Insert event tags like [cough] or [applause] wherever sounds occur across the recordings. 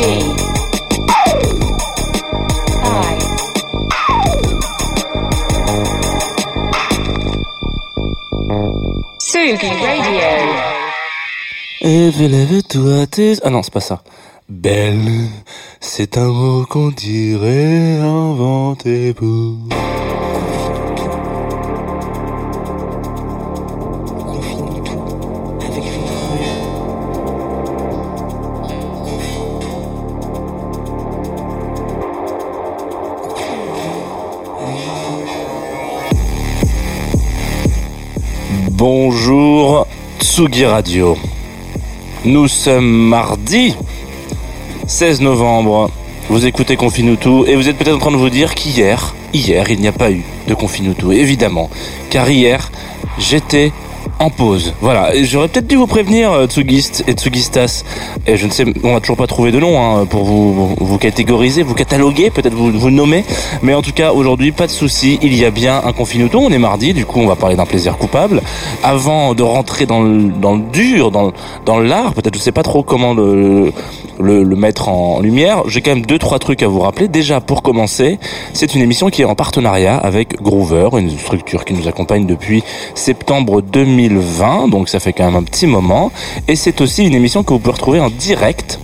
G I Sugi Radio. Élève-toi tes... Ah non, c'est pas ça. Belle, c'est un mot qu'on dirait inventé pour... Radio. Nous sommes mardi 16 novembre. Vous écoutez Confinutu et vous êtes peut-être en train de vous dire qu'hier, hier, il n'y a pas eu de Confinutu, évidemment. Car hier, j'étais en pause. Voilà, j'aurais peut-être dû vous prévenir, euh, Tsugist et Tsugistas. Et je ne sais, on n'a toujours pas trouvé de nom hein, pour vous, vous catégoriser, vous cataloguer, peut-être vous, vous nommer. Mais en tout cas, aujourd'hui, pas de souci, il y a bien un Confinuto. On est mardi, du coup, on va parler d'un plaisir coupable. Avant de rentrer dans le, dans le dur, dans, dans l'art, peut-être je sais pas trop comment le, le, le mettre en lumière, j'ai quand même deux, trois trucs à vous rappeler. Déjà, pour commencer, c'est une émission qui est en partenariat avec Groover, une structure qui nous accompagne depuis septembre 2020, donc ça fait quand même un petit moment. Et c'est aussi une émission que vous pouvez retrouver en direct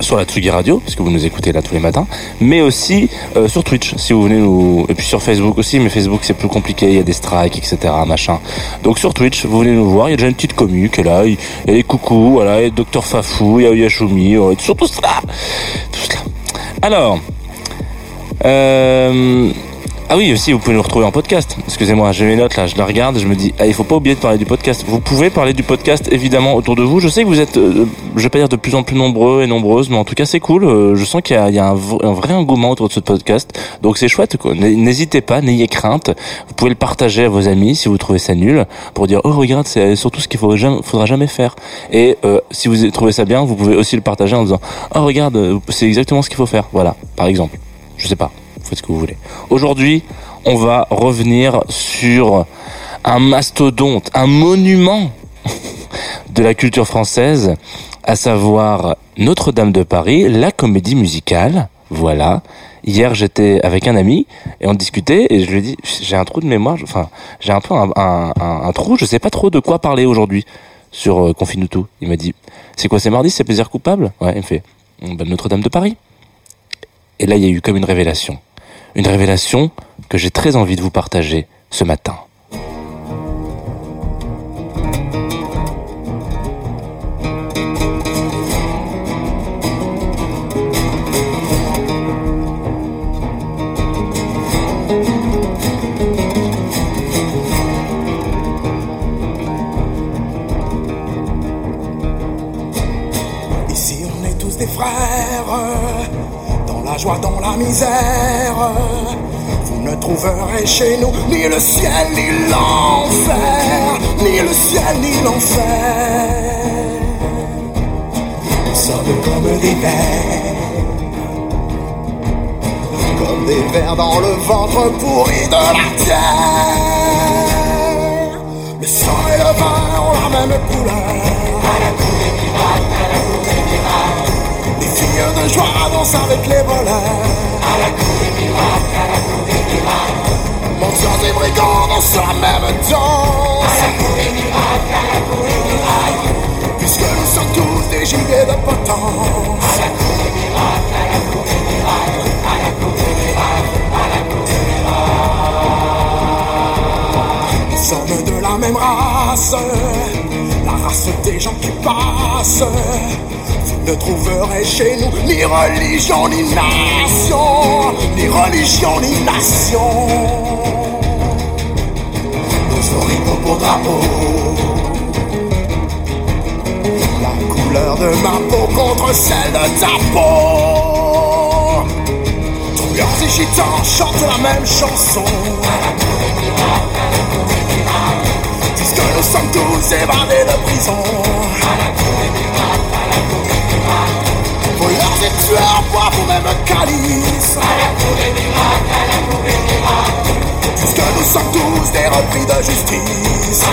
sur la Tsugi Radio, puisque vous nous écoutez là tous les matins, mais aussi euh, sur Twitch, si vous venez nous... Et puis sur Facebook aussi, mais Facebook c'est plus compliqué, il y a des strikes, etc., machin. Donc sur Twitch, vous venez nous voir, il y a déjà une petite commu qui est là, il y a les coucous, voilà, il Dr Fafou, il y a Yashumi, surtout cela Tout cela. Alors... Euh... Ah oui, aussi, vous pouvez nous retrouver en podcast. Excusez-moi, j'ai mes notes là, je la regarde, je me dis, ah, il faut pas oublier de parler du podcast. Vous pouvez parler du podcast évidemment autour de vous. Je sais que vous êtes, euh, je vais pas dire de plus en plus nombreux et nombreuses, mais en tout cas c'est cool. Euh, je sens qu'il y a, il y a un, vrai engouement autour de ce podcast, donc c'est chouette. quoi. N'hésitez pas, n'ayez crainte. Vous pouvez le partager à vos amis si vous trouvez ça nul, pour dire, oh regarde, c'est surtout ce qu'il faut jamais, faudra jamais faire. Et euh, si vous trouvez ça bien, vous pouvez aussi le partager en disant, oh regarde, euh, c'est exactement ce qu'il faut faire. Voilà, par exemple. Je sais pas, faites ce que vous voulez. Aujourd'hui, on va revenir sur un mastodonte, un monument [laughs] de la culture française, à savoir Notre-Dame de Paris, la comédie musicale. Voilà. Hier, j'étais avec un ami et on discutait et je lui ai dit, j'ai un trou de mémoire, enfin, j'ai un peu un, trou, je sais pas trop de quoi parler aujourd'hui sur euh, Confinuto. Il m'a dit, c'est quoi, c'est mardi, c'est plaisir coupable? Ouais, il me fait, Ben, Notre-Dame de Paris. Et là, il y a eu comme une révélation. Une révélation que j'ai très envie de vous partager ce matin. Ici on est tous des frères, la joie, dans la misère. Vous ne trouverez chez nous ni le ciel, ni l'enfer, ni le ciel, ni l'enfer. Nous sommes comme des vers, comme des vers dans le ventre pourri de la terre. Le sang et le vin ont la même couleur. Filles de joie dansent avec les voleurs. À la cour des miracles, à la cour des miracles. Mendiants et brigands dansent la même danse. À la cour des miracles, à la cour des miracles. Puisque nous sommes tous des gilets de potence. À la cour des miracles, à la cour des miracles. À la cour des miracles, à la cour des miracles. Nous sommes de la même race. La race des gens qui passent. Ne trouverez chez nous ni religion ni nation, ni religion ni nation. Nos originaux pour drapeau. La couleur de ma peau contre celle de ta peau. Trouilleurs et gitans chantent la même chanson. Disent que nous sommes tous évadés de prison. Voleurs et tueurs boivent au même calice. Disent que nous sommes tous des repris de justice.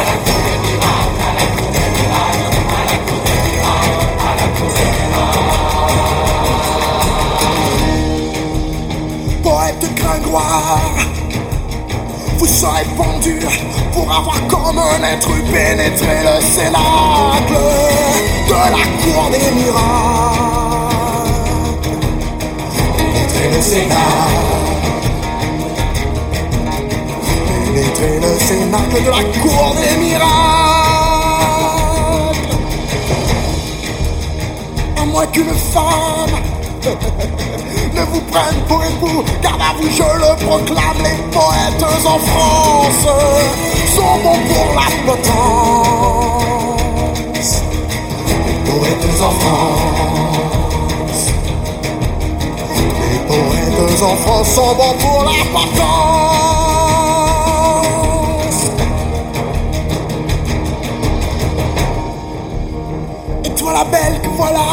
Poète gringoire, vous serez pendu pour avoir comme un être pénétré le cénacle de la cour des miracles. Pénétrer le cénacle. Pénétrer le cénacle de la cour des miracles. À moins qu'une femme ne vous prenne pour époux, garde à vous, je le proclame, les poètes en France sont bons pour la potence. Les poètes en France, les poètes en France sont bons pour la potence. Et toi la belle que voilà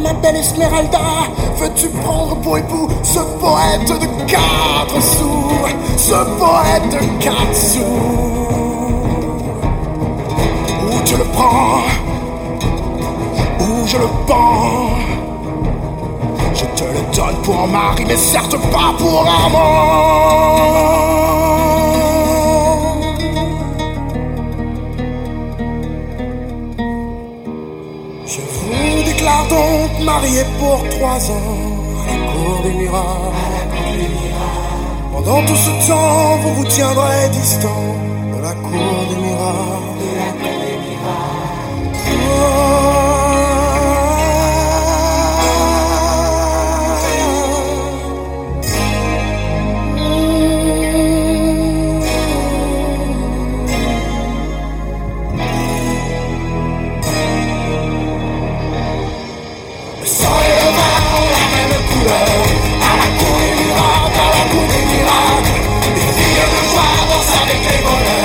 Ma belle Esmeralda, veux-tu prendre pour époux ce poète de quatre sous Ce poète de quatre sous? Où tu le prends? Où je le pends? Je te le donne pour mari, mais certes pas pour amant marié pour trois ans à la cour des miracles. Pendant tout ce temps, vous vous tiendrez distant de la cour des miracles. Joie dansent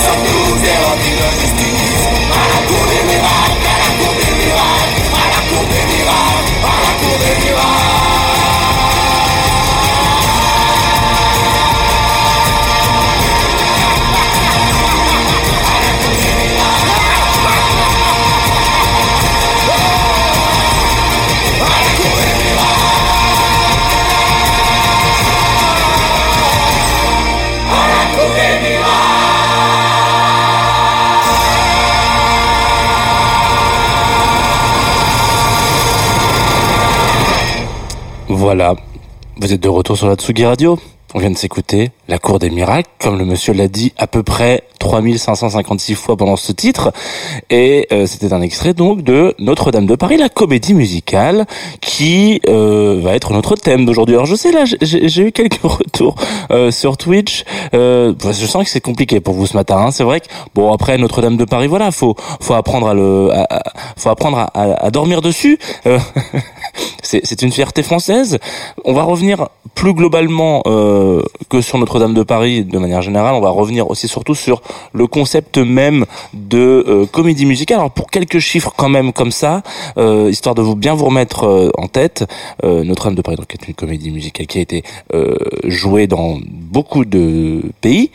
Puisque Voilà, vous êtes de retour sur la Tsugi Radio. On vient de s'écouter La Cour des Miracles, comme le monsieur l'a dit à peu près 3556 fois pendant ce titre. Et euh, c'était un extrait donc de Notre-Dame de Paris, la comédie musicale, qui euh, va être notre thème d'aujourd'hui. Alors je sais là, j'ai eu quelques [laughs] retours euh, sur Twitch. Euh, je sens que c'est compliqué pour vous ce matin. hein. C'est vrai que bon après Notre-Dame de Paris, voilà, faut faut apprendre à le, à- à- faut apprendre à, à- dormir dessus. Euh, [laughs] c'est c'est une fierté française. On va revenir plus globalement euh, que sur Notre-Dame de Paris de manière générale. On va revenir aussi surtout sur le concept même de euh, comédie musicale. Alors pour quelques chiffres quand même comme ça, euh, histoire de vous bien vous remettre euh, en tête, euh, Notre-Dame de Paris est une comédie musicale qui a été euh, jouée dans beaucoup de pays,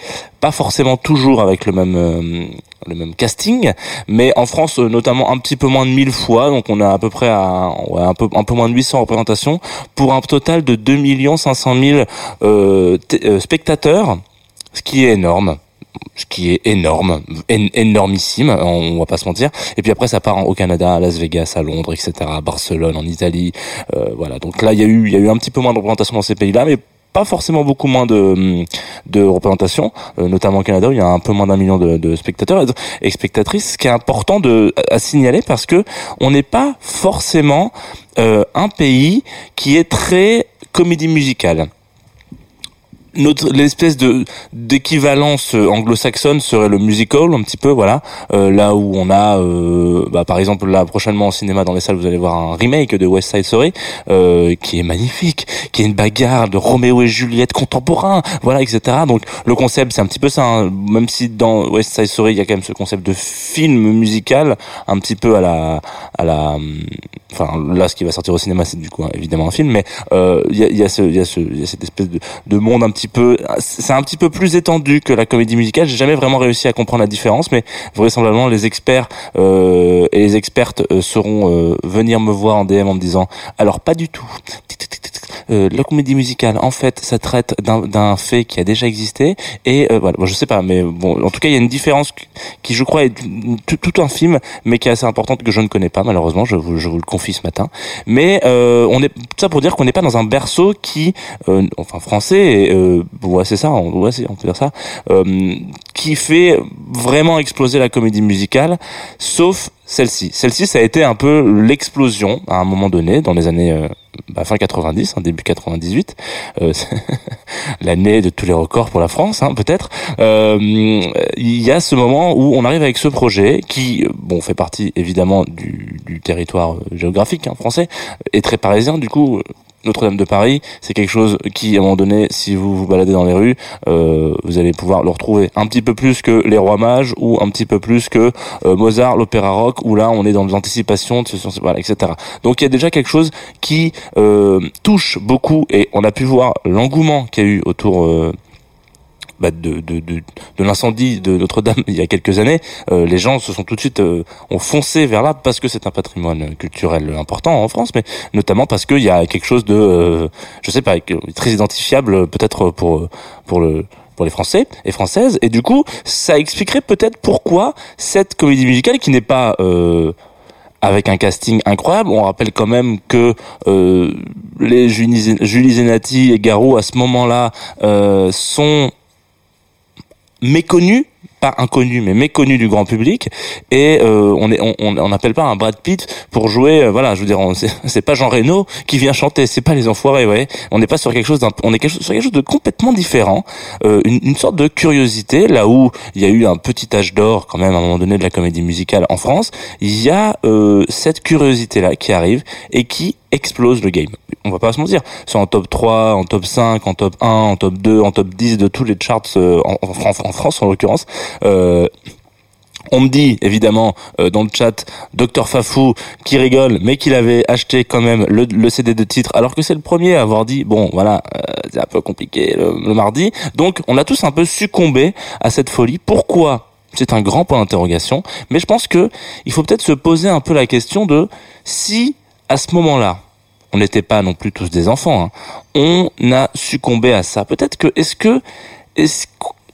pas forcément toujours avec le même euh, le même casting, mais en France euh, notamment un petit peu moins de 1000 fois, donc on a à peu près à, ouais, un peu un peu moins de 800 représentations pour un total de 2 500 000 euh, euh, spectateurs, ce qui est énorme ce qui est énorme, én- énormissime, on va pas se mentir. Et puis après, ça part au Canada, à Las Vegas, à Londres, etc., à Barcelone, en Italie, euh, voilà. Donc là, il y a eu, il y a eu un petit peu moins de représentation dans ces pays-là, mais pas forcément beaucoup moins de, de représentation, euh, notamment au Canada où il y a un peu moins d'un million de, spectateurs et spectatrices, ce qui est important de, à signaler parce que on n'est pas forcément euh, un pays qui est très comédie musicale notre l'espèce de d'équivalence euh, anglo-saxonne serait le musical un petit peu voilà Euh, là où on a euh, bah, par exemple là prochainement au cinéma dans les salles vous allez voir un remake de West Side Story euh, qui est magnifique qui est une bagarre de Roméo et Juliette contemporain voilà etc donc le concept c'est un petit peu ça hein. même si dans West Side Story il y a quand même ce concept de film musical un petit peu à la à la enfin là ce qui va sortir au cinéma c'est du coup hein, évidemment un film mais euh, il y a y a ce y a ce il y a cette espèce de de monde un petit peu c'est un petit peu plus étendu que la comédie musicale. J'ai jamais vraiment réussi à comprendre la différence mais vraisemblablement les experts euh, et les expertes euh, sauront euh, venir me voir en DM en me disant alors pas du tout euh, la comédie musicale, en fait, ça traite d'un- fait qui a déjà existé. Et euh, voilà, bon, je sais pas, mais bon, en tout cas, il y a une différence qui- je crois, est tout, un film, mais qui est assez importante que je ne connais pas, malheureusement. Je vous, je vous le confie ce matin. Mais euh, on est ça pour dire qu'on n'est pas dans un berceau qui, euh, enfin, français. Et, euh, ouais, c'est ça. On, ouais, on peut dire ça. qui fait vraiment exploser la comédie musicale, sauf celle-ci. Celle-ci, ça a été un peu l'explosion à un moment donné, dans les années euh, bah, fin 90, hein, début 98, euh, [laughs] l'année de tous les records pour la France, hein, peut-être. Euh, il y a ce moment où on arrive avec ce projet qui, bon, fait partie évidemment du, du territoire euh, géographique hein, français, et très parisien. Du coup, Notre-Dame de Paris, c'est quelque chose qui, à un moment donné, si vous vous baladez dans les rues, euh, vous allez pouvoir le retrouver un petit peu plus que les Rois Mages ou un petit peu plus que euh, Mozart, l'opéra rock, où là on est dans l'anticipation, de ce- voilà, etc. Donc il y a déjà quelque chose qui euh, touche beaucoup et on a pu voir l'engouement qu'il y a eu autour. Euh, bah, de, de, de, de l'incendie de Notre-Dame [laughs] il y a quelques années, euh, les gens se sont tout de suite euh, ont foncé vers là parce que c'est un patrimoine culturel important en France, mais notamment parce qu'il y a quelque chose de, euh, je sais pas, très identifiable peut-être pour pour le pour les Français et Françaises, et du coup ça expliquerait peut-être pourquoi cette comédie musicale qui n'est pas euh, avec un casting incroyable. On rappelle quand même que euh, les Julie, Julie Zenati et Garou à ce moment-là euh, sont méconnus pas inconnus mais méconnus du grand public. Et euh, on est on on n'appelle pas un Brad Pitt pour jouer euh, voilà je veux dire [laughs] c'est pas Jean Reno qui vient chanter c'est pas les enfoirés ouais. On n'est pas sur quelque chose d'un on est quelque chose, sur quelque chose de complètement différent. Euh, une, une sorte de curiosité là où il y a eu un petit âge d'or quand même à un moment donné de la comédie musicale en France. Il y a euh, cette curiosité là qui arrive et qui explose le game. On va pas se mentir. C'est en top 3 en top 5 en top 1 en top 2 en top 10 de tous les charts euh, en, en en France en l'occurrence. Euh, on me dit évidemment euh, dans le chat Docteur Fafou qui rigole mais qu'il avait acheté quand même le, le CD de titre alors que c'est le premier à avoir dit bon voilà euh, c'est un peu compliqué le, le mardi. Donc on a tous un peu succombé à cette folie. Pourquoi? C'est un grand point d'interrogation. Mais je pense que il faut peut-être se poser un peu la question de si à ce moment-là on n'était pas non plus tous des enfants hein, on a succombé à ça peut-être que est-ce que est-ce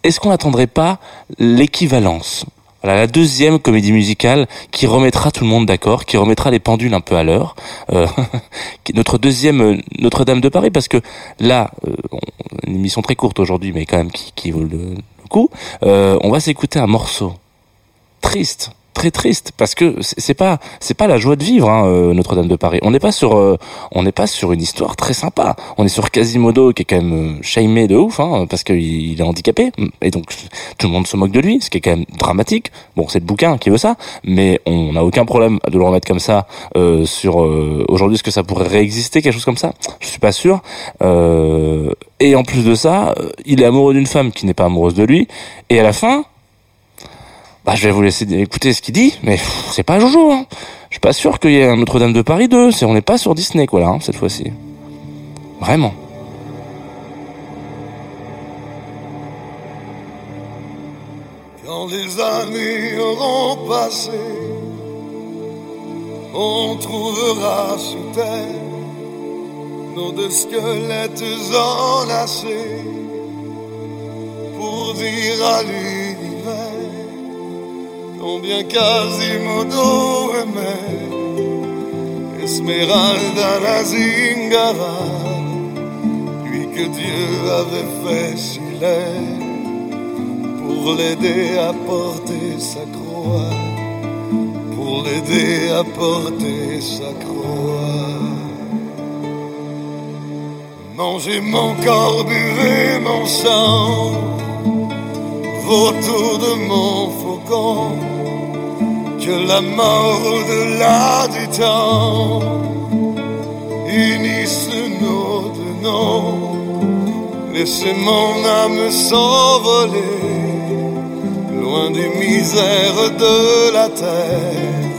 est-ce qu'on n'attendrait pas l'équivalence? Voilà, la deuxième comédie musicale qui remettra tout le monde d'accord, qui remettra les pendules un peu à l'heure. Euh, [laughs] notre deuxième euh, Notre-Dame de Paris, parce que là, euh, une émission très courte aujourd'hui, mais quand même qui, vaut le, le coup. Euh, on va s'écouter un morceau triste très triste parce que c'est pas c'est pas la joie de vivre hein, euh, Notre-Dame de Paris. On n'est pas sur euh, on n'est pas sur une histoire très sympa. On est sur Quasimodo qui est quand même euh, shamé de ouf hein, parce qu'il il est handicapé et donc tout le monde se moque de lui, ce qui est quand même dramatique. Bon, c'est le bouquin qui veut ça, mais on n'a aucun problème de le remettre comme ça euh, sur euh, aujourd'hui. Est-ce que ça pourrait réexister quelque chose comme ça? Je suis pas sûr. Euh, et en plus de ça, il est amoureux d'une femme qui n'est pas amoureuse de lui. Et à la fin, bah, je vais vous laisser écouter ce qu'il dit, mais c'est pas Jojo. Hein. Je suis pas sûr qu'il y ait un Notre-Dame de Paris 2. C'est, on n'est pas sur Disney, quoi, là, hein, cette fois-ci. Vraiment. Quand les années auront passé, on trouvera sous terre nos deux squelettes enlacés pour dire à l'univers combien Quasimodo aimait Esmeralda la Zingara, lui que Dieu avait fait laid pour l'aider à porter sa croix, pour l'aider à porter sa croix. Mangez mon corps, buvez mon sang, vautour de mon faucon, que la mort au-delà du temps unisse nos deux noms. Laissez mon âme s'envoler loin des misères de la terre.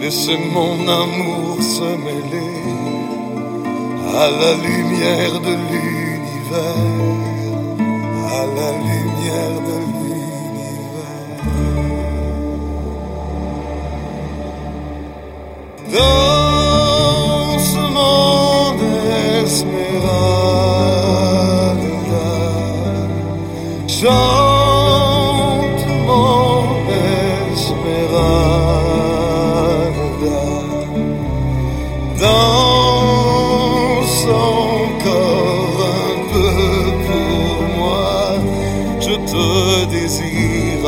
Laissez mon amour se mêler à la lumière de l'univers, à la lumière de l'univers. Dans ce monde Esmeralda, chante mon Esmeralda. Danse encore un peu pour moi, je te désire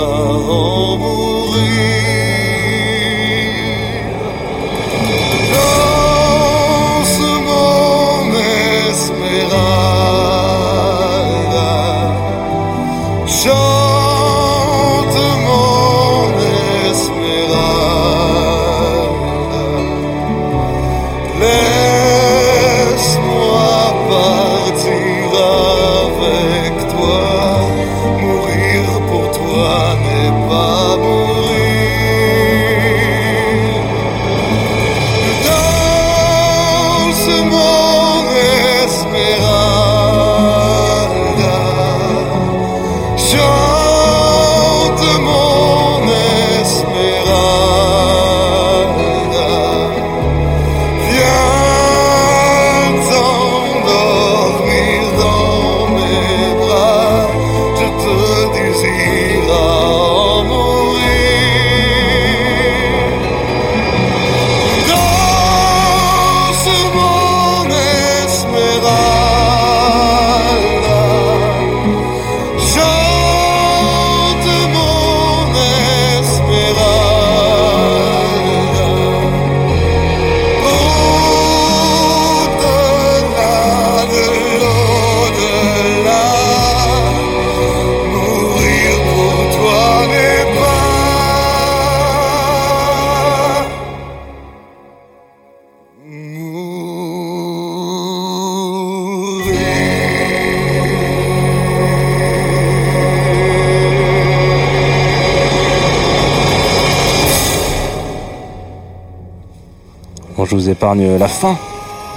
Épargne la fin.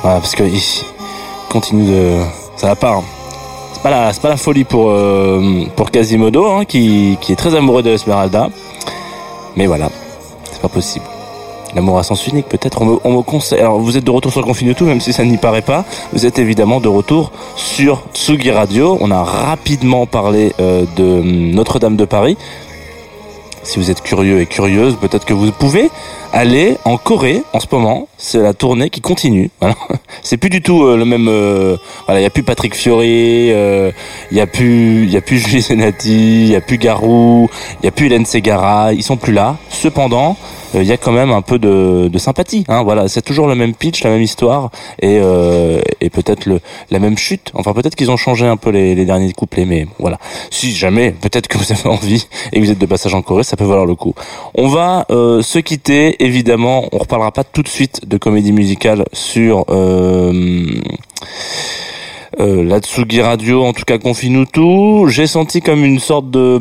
Voilà, parce que il continue de. Ça va pas. hein. C'est pas la, c'est pas la folie pour euh, pour Quasimodo, hein, qui qui est très amoureux de Esmeralda. Mais voilà, c'est pas possible. L'amour à sens unique, peut-être. On me, on me conseille. Alors, vous êtes de retour sur Confine tout, même si ça n'y paraît pas. Vous êtes évidemment de retour sur Tsugi Radio. On a rapidement parlé euh, de Notre-Dame de Paris. Si vous êtes curieux et curieuse, peut-être que vous pouvez aller en Corée en ce moment. C'est la tournée qui continue. [laughs] C'est plus du tout euh, le même. euh, voilà, il y a plus Patrick Fiori, euh, il y a plus, y a plus [laughs] Julie Zenati, il y a plus Garou, il y a plus Hélène Segara. Ils sont plus là. Cependant, euh, il y a quand même un peu de, de sympathie. Hein, voilà, c'est toujours le même pitch, la même histoire et, euh, et peut-être la même chute. Enfin, peut-être qu'ils ont changé un peu les, les derniers couplets, mais voilà. Si jamais, peut-être que vous avez envie et que vous êtes de passage en Corée, ça peut valoir le coup. On va euh, se quitter, évidemment. On reparlera pas tout de suite de comédie musicale sur. Euh, euh, la Tsugi Radio, en tout cas confie-nous tout. J'ai senti comme une sorte de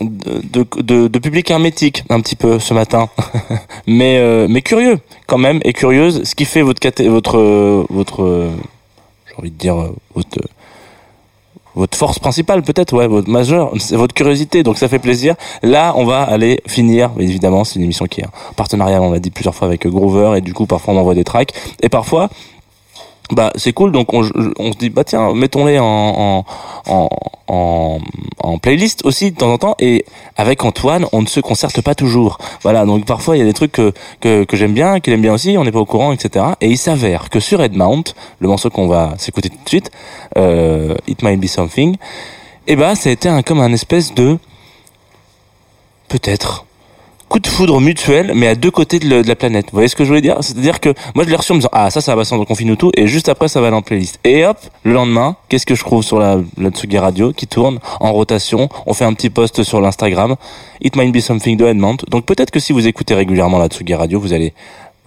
de, de, de, public hermétique un petit peu ce matin, [laughs] mais euh, mais curieux quand même et curieuse. Ce qui fait votre votre euh, votre euh, j'ai envie de dire euh, votre votre force principale peut-être ouais votre majeure c'est votre curiosité donc ça fait plaisir là on va aller finir évidemment c'est une émission qui est en partenariat on l'a dit plusieurs fois avec Groover et du coup parfois on envoie des tracks et parfois bah c'est cool donc on, se dit bah tiens mettons-les en en, en en playlist aussi de temps en temps et avec Antoine on ne se concerte pas toujours. Voilà donc parfois il y a des trucs que que, que j'aime bien qu'il aime bien aussi on n'est pas au courant etc et il s'avère que sur Headmount le morceau qu'on va s'écouter tout de suite euh, It Might Be Something et bah ça a été un comme un espèce de peut-être coup de foudre mutuel, mais à deux côtés de, la planète. Vous voyez ce que je voulais dire? C'est-à-dire que moi je l'ai reçu en me disant ah ça ça va sans confine tout et juste après ça va aller en playlist. Et hop, le lendemain, qu'est-ce que je trouve sur la, la Tsugi Radio qui tourne en rotation? On fait un petit post sur l'Instagram. It might be something de Edmond. Donc peut-être que si vous écoutez régulièrement la Tsugi Radio, vous allez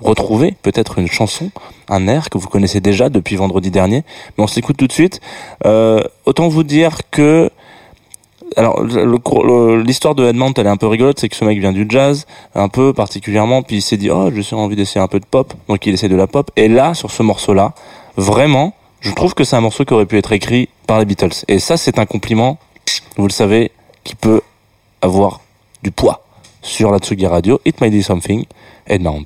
retrouver peut-être une chanson, un air que vous connaissez déjà depuis vendredi dernier. Mais on s'écoute tout de suite. Euh, autant vous dire que alors l'histoire de Edmond elle est un peu rigolote c'est que ce mec vient du jazz un peu particulièrement puis il s'est dit oh j'ai envie d'essayer un peu de pop. Donc il essaie de la pop. Et là sur ce morceau là vraiment je trouve que c'est un morceau qui aurait pu être écrit par les Beatles. Et ça c'est un compliment vous le savez qui peut avoir du poids sur la Tsugi Radio It Might Be Something Edmond